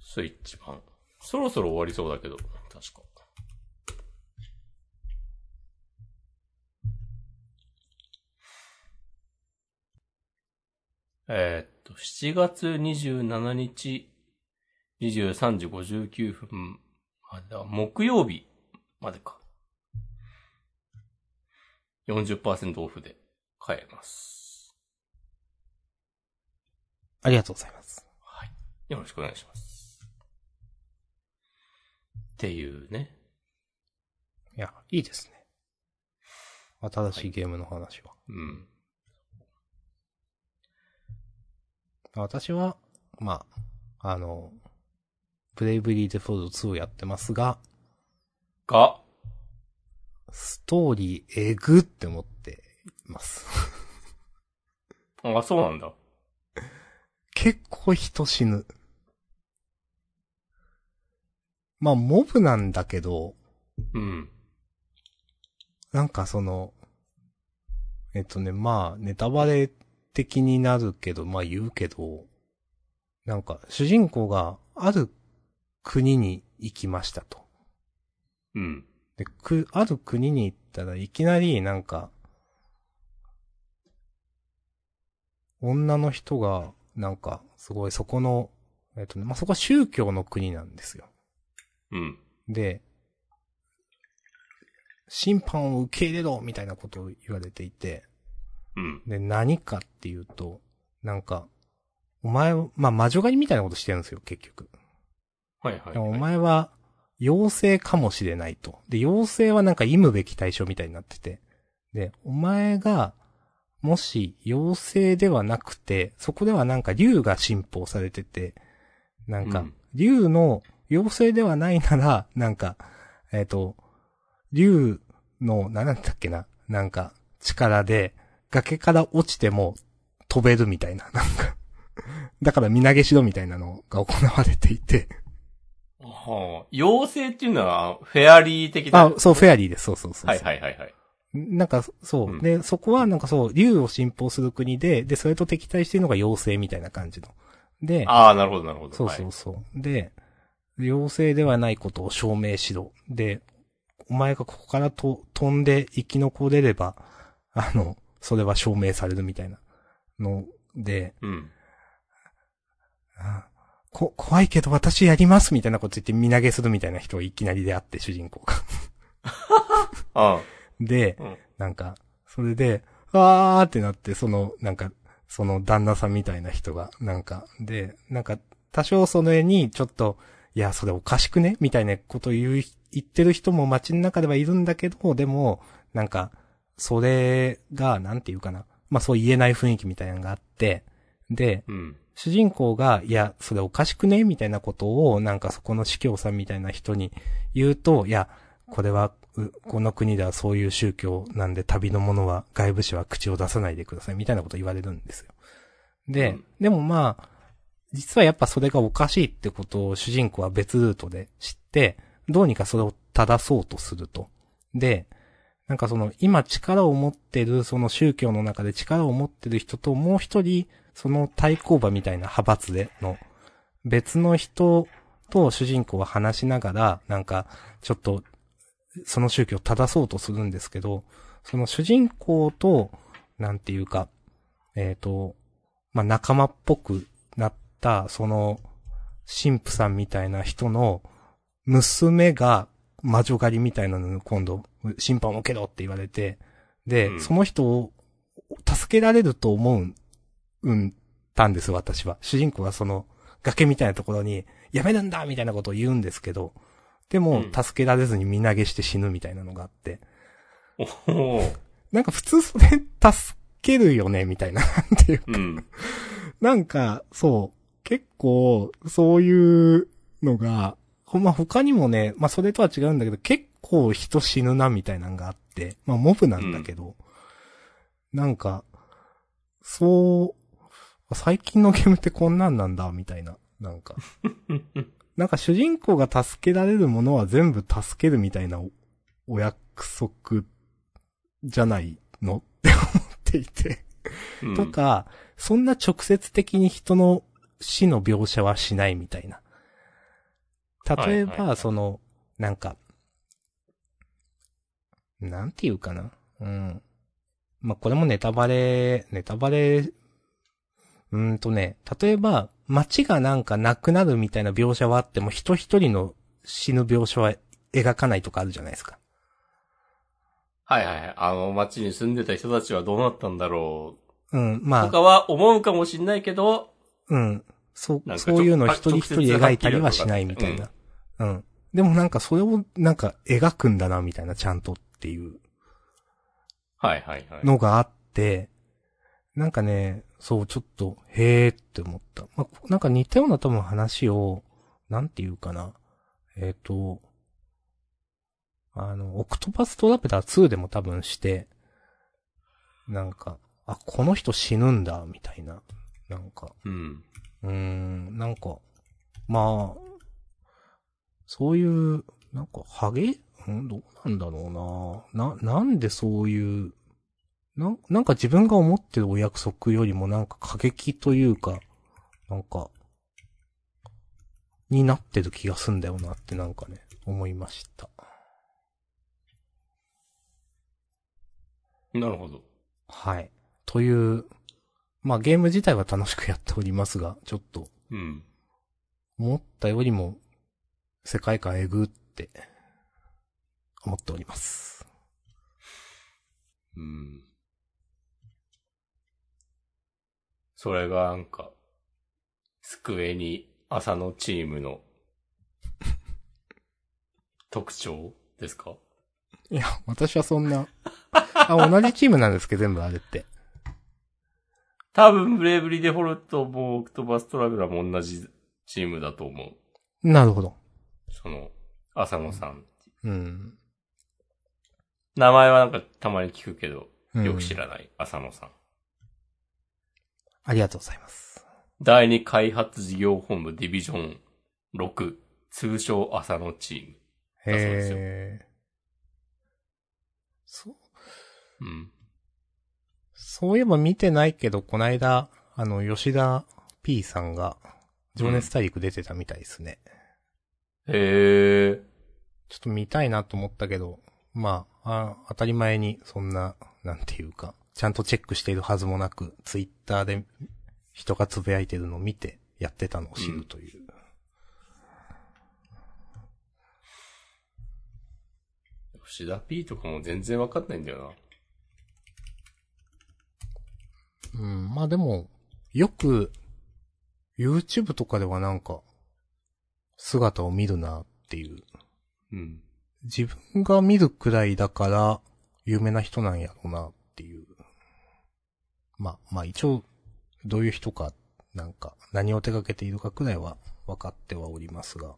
スイッチ版。そろそろ終わりそうだけど、確か。えーっと、7月27日、23時59分までだ、木曜日までか。40%オフで買えます。ありがとうございます。はい。よろしくお願いします。っていうね。いや、いいですね。新しいゲームの話は。うん。私は、まあ、あの、ブレイブリーデフォルト2をやってますが、が、ストーリーえぐって思っています。あ、そうなんだ。結構人死ぬ。まあ、モブなんだけど、うん。なんかその、えっとね、まあ、ネタバレ的になるけど、まあ言うけど、なんか、主人公がある国に行きましたと。うん。で、く、ある国に行ったらいきなりなんか、女の人が、なんか、すごいそこの、えっとね、まあ、そこは宗教の国なんですよ。うん。で、審判を受け入れろみたいなことを言われていて、うん。で、何かっていうと、なんか、お前は、まあ、魔女狩りみたいなことしてるんですよ、結局。はいはい、はい。前は、妖精かもしれないと。で、妖精はなんか忌むべき対象みたいになってて。で、お前が、もし、妖精ではなくて、そこではなんか竜が信奉されてて、なんかうん、竜の妖精ではないなら、なんか、えっ、と、竜の、なんだったっけな、なんか、力で、崖から落ちても飛べるみたいな、なんか。だから身投げしろみたいなのが行われていて。はあ、妖精っていうのは、フェアリー的な。あ、そう、フェアリーです。そうそうそうそう。はいはいはいはい。なんか、そう、うんで、そこはなんかそう、竜を信奉する国で、で、それと敵対しているのが妖精みたいな感じの。で、ああ、なるほどなるほど。そうそうそう。で、妖精ではないことを証明しろ。で、お前がここからと飛んで生き残れれば、あの、それは証明されるみたいなので、はい。うん。あこ、怖いけど私やりますみたいなこと言って身投げするみたいな人がいきなりであって、主人公が。あであ、、うん。なんか、それで、あーってなって、その、なんか、その旦那さんみたいな人が、なんか、で、なんか、多少それに、ちょっと、いや、それおかしくね？みたいなことを言う、言ってる人も街の中ではいるんだけど、でも、なんか、それが、なんていうかな。まあそう言えない雰囲気みたいなのがあって、で、うん。主人公が、いや、それおかしくね？みたいなことを、なんかそこの司教さんみたいな人に言うと、いや、これは、うこの国ではそういう宗教なんで旅の者は、外部者は口を出さないでください、みたいなことを言われるんですよ。で、うんでもまあ、実はやっぱそれがおかしいってことを主人公は別ルートで知って、どうにかそれを正そうとすると。で、なんかその、今力を持ってる、その宗教の中で力を持ってる人と、もう一人、その対抗馬みたいな派閥での、別の人と主人公は話しながら、なんか、ちょっと、その宗教を正そうとするんですけど、その主人公と、なんていうか、えっ、と、まあ、仲間っぽくなった、その、神父さんみたいな人の、娘が魔女狩りみたいなのに今度、審判を受けろって言われて、で、うんその人を助けられると思う、うん、たんです、私は。主人公はその、崖みたいなところに、やめるんだみたいなことを言うんですけど、でもう、ん。助けられずに身投げして死ぬみたいなのがあって、おおなんか普通それ、助けるよねみたいな、なんていううん。なんか、そう、結構、そういうのが、ほまあ、他にもね、まあ、それとは違うんだけど、結構人死ぬなみたいなのがあって、まあ、モブなんだけど、なんか、そう、最近のゲームってこんなんなんだ、みたいな、なんか。なんか主人公が助けられるものは全部助けるみたいなおお約束じゃないのって思っていて。うんとか、そんな直接的に人の死の描写はしないみたいな。例えば、はいはいはいその、なんか、なんていうかな。うん。まあ、これもネタバレ、ネタバレ、うーんとね、例えば、街がなんかなくなるみたいな描写はあっても、人一人の死ぬ描写は描かないとかあるじゃないですか。はいはいはい。あの街に住んでた人たちはどうなったんだろうん、う。まあ、とかは思うかもしんないけど、うん。そう、そういうの一人一人描いたりはしないみたいな。うん。でもなんかそれをなんか描くんだなみたいな、ちゃんとっていうはいはいはい。のがあって、なんかね、そう、ちょっと、へーって思った。まあ、なんか似たような多分話を、なんていうかな。えっ、と、あの、オクトパストラベラー2でも多分して、なんか、あ、この人死ぬんだ、みたいな。なんか、うん。うーん、なんか、まあ、そういう、なんか、ハゲ？うんどうなんだろうな。な、なんでそういう、な、なんか自分が思ってるお約束よりもなんか過激というか、なんか、になってる気がすんだよなってなんかね、思いました。なるほど。はい。という、まあゲーム自体は楽しくやっておりますが、ちょっと、うん。思ったよりも、世界観えぐって、思っております。うん。それがなんか、スクエニ朝のチームの 特徴ですか？いや、私はそんな、あ、同じチームなんですけど、全部あれって。多分、ブレイブリーデフォルトもオクトバストラベラーも同じチームだと思う。なるほど。その、浅野さん。うん。名前はなんかたまに聞くけど、うんよく知らない、浅野さん。ありがとうございます。第二開発事業本部ディビジョン6、通称浅野チーム。へえ。そう、うん。そういえば見てないけど、こないだ、あの、吉田 P さんが、情熱大陸出てたみたいですね。へえ。ちょっと見たいなと思ったけど、まあ、あ当たり前に、そんな、なんていうか、ちゃんとチェックしているはずもなく、ツイッターで人がつぶやいてるのを見て、やってたのを知るという。吉田 P とかも全然わかんないんだよな。うん、まあでも、よく、YouTube とかではなんか、姿を見るなっていう。うん。自分が見るくらいだから、有名な人なんやろうなっていう。まあ、まあ一応、どういう人か、なんか、何を手掛けているかくらいは分かってはおりますが。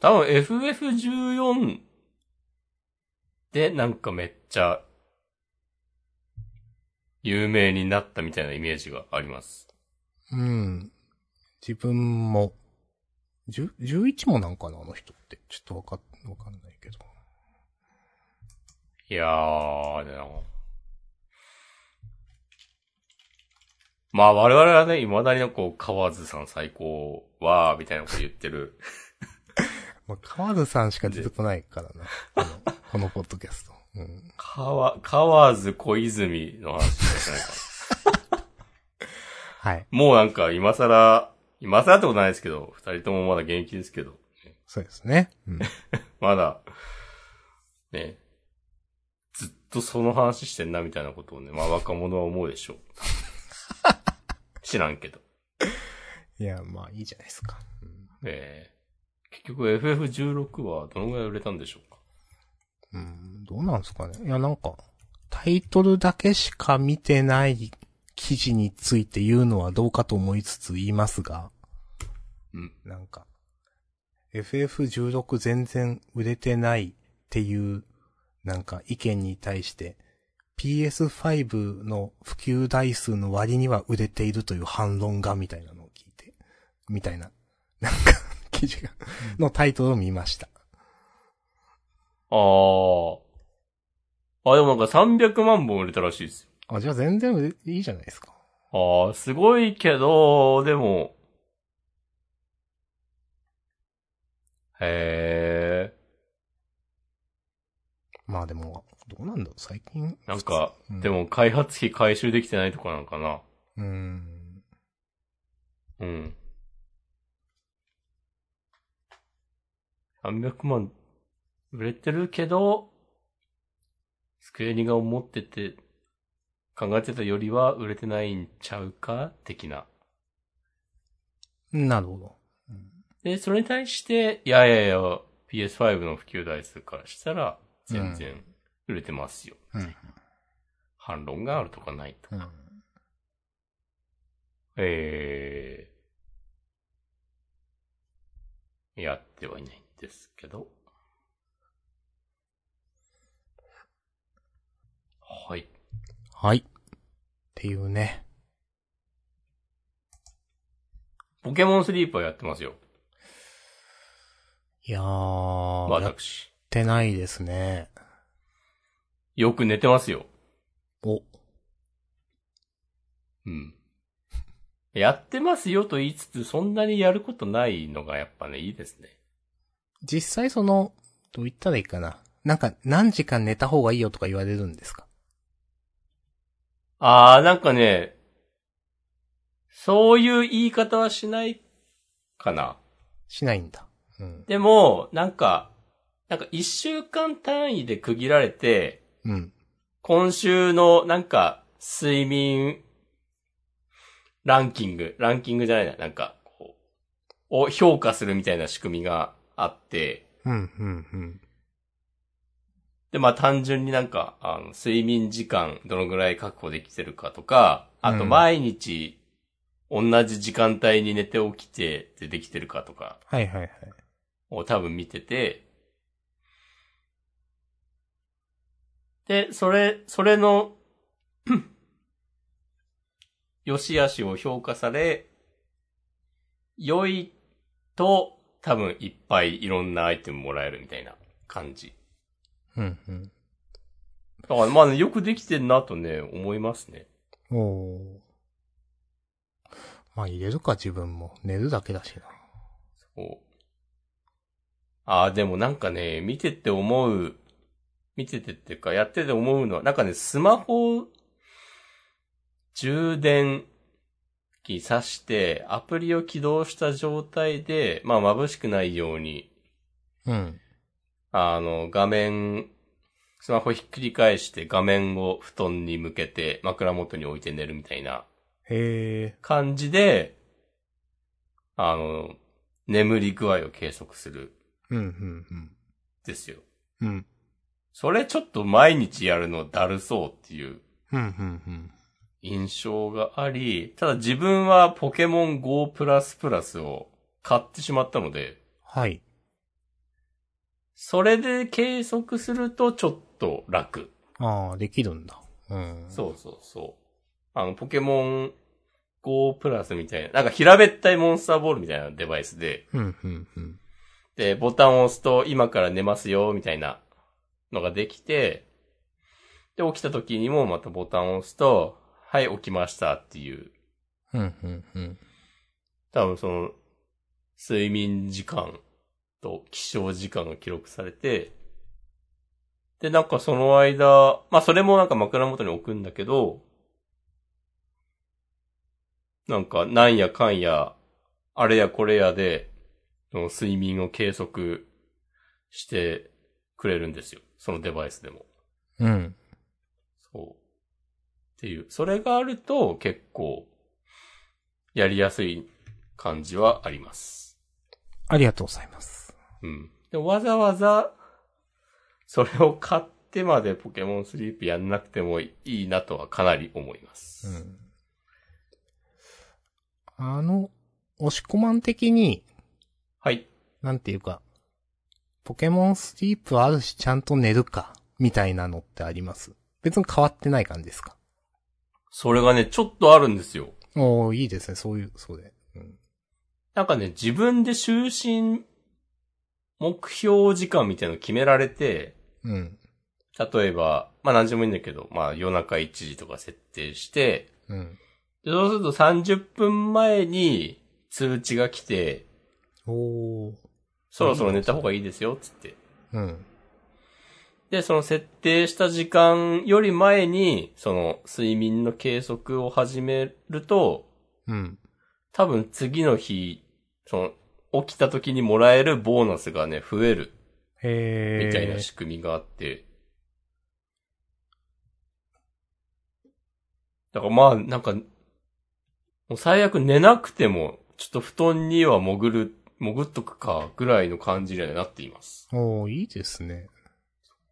多分 FF14 でなんかめっちゃ有名になったみたいなイメージがあります。うん。自分も、10 11もなんかな、あの人って。ちょっとわかっ、わかんない。いやー、でもまあ我々はね、未だにこう、河津さん最高は、みたいなこと言ってる。まあ、川津さんしか出てこないからな。この、このポッドキャスト。うん。川、河津小泉の話しかしてないから。はい。もうなんか今更、今更ってことないですけど、二人ともまだ現役ですけど、そうですね。うん。まだ、ね、とその話してんなみたいなことをね、まあ若者は思うでしょう。知らんけど。いや、まあいいじゃないですか。うんえー結局 FF16 はどのぐらい売れたんでしょうか？うん、どうなんですかね。いや、なんか、タイトルだけしか見てない記事について言うのはどうかと思いつつ言いますが、うん。なんか、FF16 全然売れてないっていう、なんか意見に対して、PS5 の普及台数の割には売れているという反論がみたいなのを聞いて、みたいな、なんか、記事が、のタイトルを見ました。ああ。あ、でもなんか300万本売れたらしいですよ。あ、じゃあ全然売れいいじゃないですか。ああ、すごいけど、でも、へえ。まあでも、どうなんだ最近。なんか、うんでも開発費回収できてないとかなんかな。うーん。うん。300万売れてるけど、スクエニが思ってて、考えてたよりは売れてないんちゃうか？的な。なるほど。で、それに対して、いやいやいや、PS5 の普及台数からしたら、全然売れてますよ。うん。反論があるとかないと。うん。えー、やってはいないんですけど。はい。はい。っていうね。ポケモンスリープはやってますよ。いやー、私。てないですね。よく寝てますよ。お、うん。やってますよと言いつつ、そんなにやることないのがやっぱね、いいですね。実際その、どう言ったらいいかな。なんか、何時間寝た方がいいよとか言われるんですか？あー、なんかね、そういう言い方はしないかな。しないんだ。うん。でも、なんか、なんか一週間単位で区切られて、うん。今週のなんか睡眠ランキング、ランキングじゃないな、なんかこう、を評価するみたいな仕組みがあって、うん、うん、うん。で、まあ単純になんか、あの、睡眠時間どのぐらい確保できてるかとか、あとうん毎日同じ時間帯に寝て起きてでできてるかとかはいはいはい。を多分見てて、で、それ、それの、良し悪しを評価され、良いと多分いっぱいいろんなアイテムもらえるみたいな感じ。うん、うん。だからまあね、よくできてんなとね、思いますね。おー。まあ入れるか自分も。寝るだけだしな。そう。ああ、でもなんかね、見てて思う、見ててっていうか、やってて思うのは、なんかね、スマホ、充電器挿して、アプリを起動した状態で、まあ眩しくないように、うん。あの、画面、スマホひっくり返して画面を布団に向けて枕元に置いて寝るみたいなへえ。感じで、あの、眠り具合を計測するうん、うん、ですよ。うん。うん。それちょっと毎日やるのだるそうっていう。印象があり、ただ自分はポケモン GO++ を買ってしまったので、はい。それで計測するとちょっと楽。ああ、できるんだ。うん。そうそうそう。あの、ポケモン GO++ みたいな、なんか平べったいモンスターボールみたいなデバイスで、うん、うん、うん。で、ボタンを押すと今から寝ますよ、みたいなのができて、で、起きた時にもまたボタンを押すと、はい、起きましたっていう、うん、うん、うん。多分その、睡眠時間と起床時間が記録されて、で、なんかその間、まあそれもなんか枕元に置くんだけど、なんかなんやかんや、あれやこれやで、その睡眠を計測してくれるんですよ。そのデバイスでも。うん。そう。っていう。それがあると結構、やりやすい感じはあります。ありがとうございます。うん。でもわざわざ、それを買ってまでポケモンスリープやんなくてもいいなとはかなり思います。うん。あの、押し込まん的に、はい。なんていうか、ポケモンスリープあるしちゃんと寝るか、みたいなのってあります別に変わってない感じですか？それがね、ちょっとあるんですよ。おー、いいですね、そういう、そうで。うん。なんかね、自分で就寝目標時間みたいなの決められて、うん。例えば、まあ何時もいいんだけど、まあ夜中1時とか設定して、うん。でそうすると30分前に通知が来て、おー。そろそろ寝た方がいいですよ、つって。うん。で、その設定した時間より前に、その睡眠の計測を始めると、うん。多分次の日、その、起きた時にもらえるボーナスがね、増える、へー。みたいな仕組みがあって。だからまあ、なんか、もう最悪寝なくても、ちょっと布団には潜る、潜っとくか、ぐらいの感じにはなっています。おー、いいですね。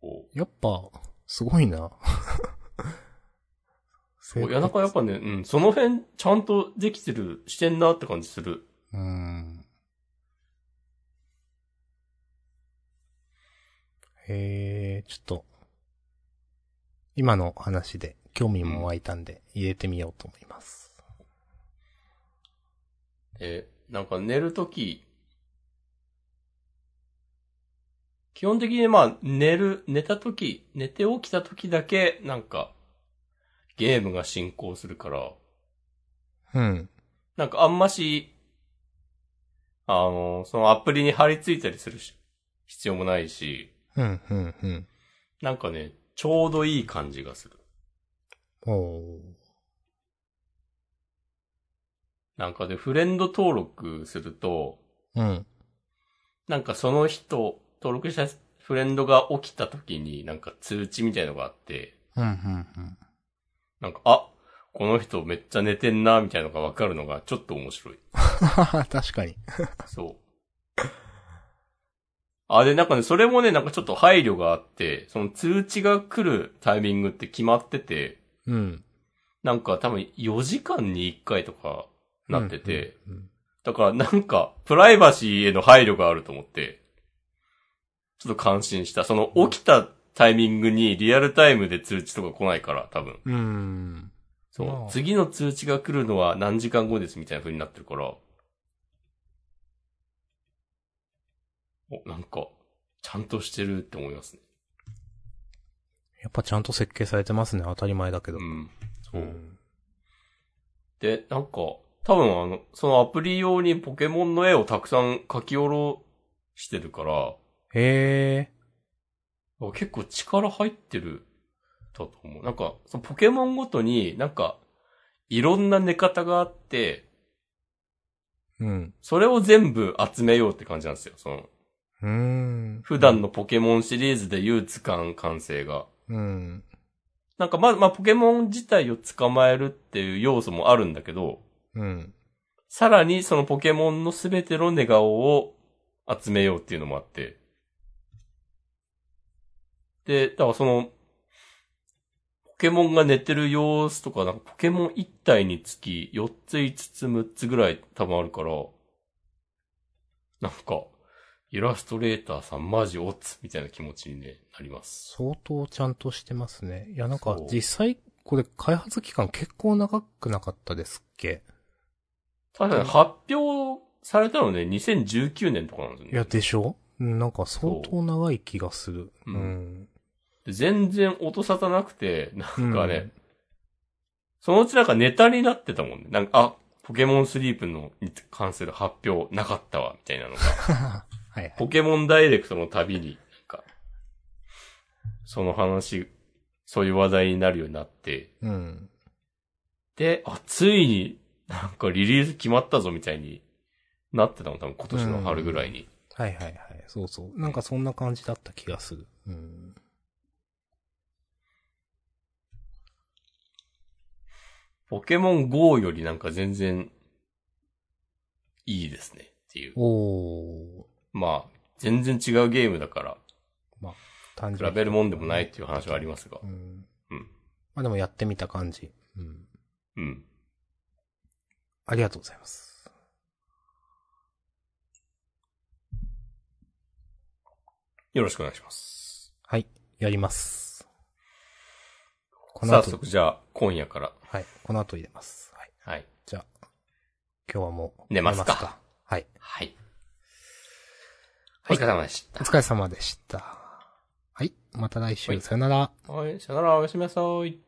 こやっぱ、すごいな。ういや、なんかやっぱね、うん、その辺、ちゃんとできてる、してんなって感じする。うーん。へえ、ちょっと、今の話で興味も湧いたんで入れてみようと思います。え、なんか寝るとき、基本的にまあ寝る、寝たとき、寝て起きたときだけなんかゲームが進行するから、うん。なんかあんまし、あの、そのアプリに貼り付いたりするし必要もないし、うん、うん、うん。なんかね、ちょうどいい感じがする。おー。なんかでフレンド登録すると、うん。なんかその人、登録したフレンドが起きた時になんか通知みたいのがあって、うん、うん、うん。なんか、あ、この人めっちゃ寝てんな、みたいなのがわかるのがちょっと面白い。確かに。そう。あ、で、なんかね、それもね、なんかちょっと配慮があって、その通知が来るタイミングって決まってて、うん。なんか多分4時間に1回とかなってて、うん、うんだからなんか、プライバシーへの配慮があると思って、ちょっと感心した。その起きたタイミングにリアルタイムで通知とか来ないから、多分。うん。うん。そう、まあ次の通知が来るのは何時間後ですみたいな風になってるから。お、なんか、ちゃんとしてるって思いますね。やっぱちゃんと設計されてますね。当たり前だけど。うん。そう。ん。で、なんか、多分あの、そのアプリ用にポケモンの絵をたくさん描き下ろしてるから、へえ。結構力入ってる、だと思う。なんか、そのポケモンごとになんか、いろんな寝方があって、うん。それを全部集めようって感じなんですよ。その、うーん。普段のポケモンシリーズで唯一感完成が。うん。なんかま、まあ、ポケモン自体を捕まえるっていう要素もあるんだけど、うん。さらにそのポケモンのすべての寝顔を集めようっていうのもあって。で、だからその、ポケモンが寝てる様子とか、なんかポケモン1体につき4つ5つ6つぐらい多分あるから、なんか、イラストレーターさんマジオツみたいな気持ちに、ね、なります。相当ちゃんとしてますね。いや、なんか実際、これ開発期間結構長くなかったですっけ？確かに発表されたのね、2019年とかなんですよね。いや、でしょ？うんなんか相当長い気がする。ううんん。で全然音沙汰なくて、なんかね、うんそのうちなんかネタになってたもんね。なんか、あ、ポケモンスリープのに関する発表なかったわ、みたいなのが。はいはい。ポケモンダイレクトのたびに、なんか、その話、そういう話題になるようになって、うん。で、あ、ついになんかリリース決まったぞ、みたいになってたの、多分今年の春ぐらいに。はいはいはい。そうそう。なんかそんな感じだった気がする。うん。ポケモン GO よりなんか全然、いいですねっていう。おまあ、全然違うゲームだから、まあ、単純比べるもんでもないっていう話はありますが。うん。うん。まあでもやってみた感じ。うん。うん。ありがとうございます。よろしくお願いします。はい。やります。この後、早速じゃあ、今夜から。はい。この後入れます。はい。はい。じゃあ、今日はもう、寝ますか？はい。はい。お疲れ様でした。お疲れ様でした。はい。また来週、はいさよなら。はい、さよなら、おやすみなさい。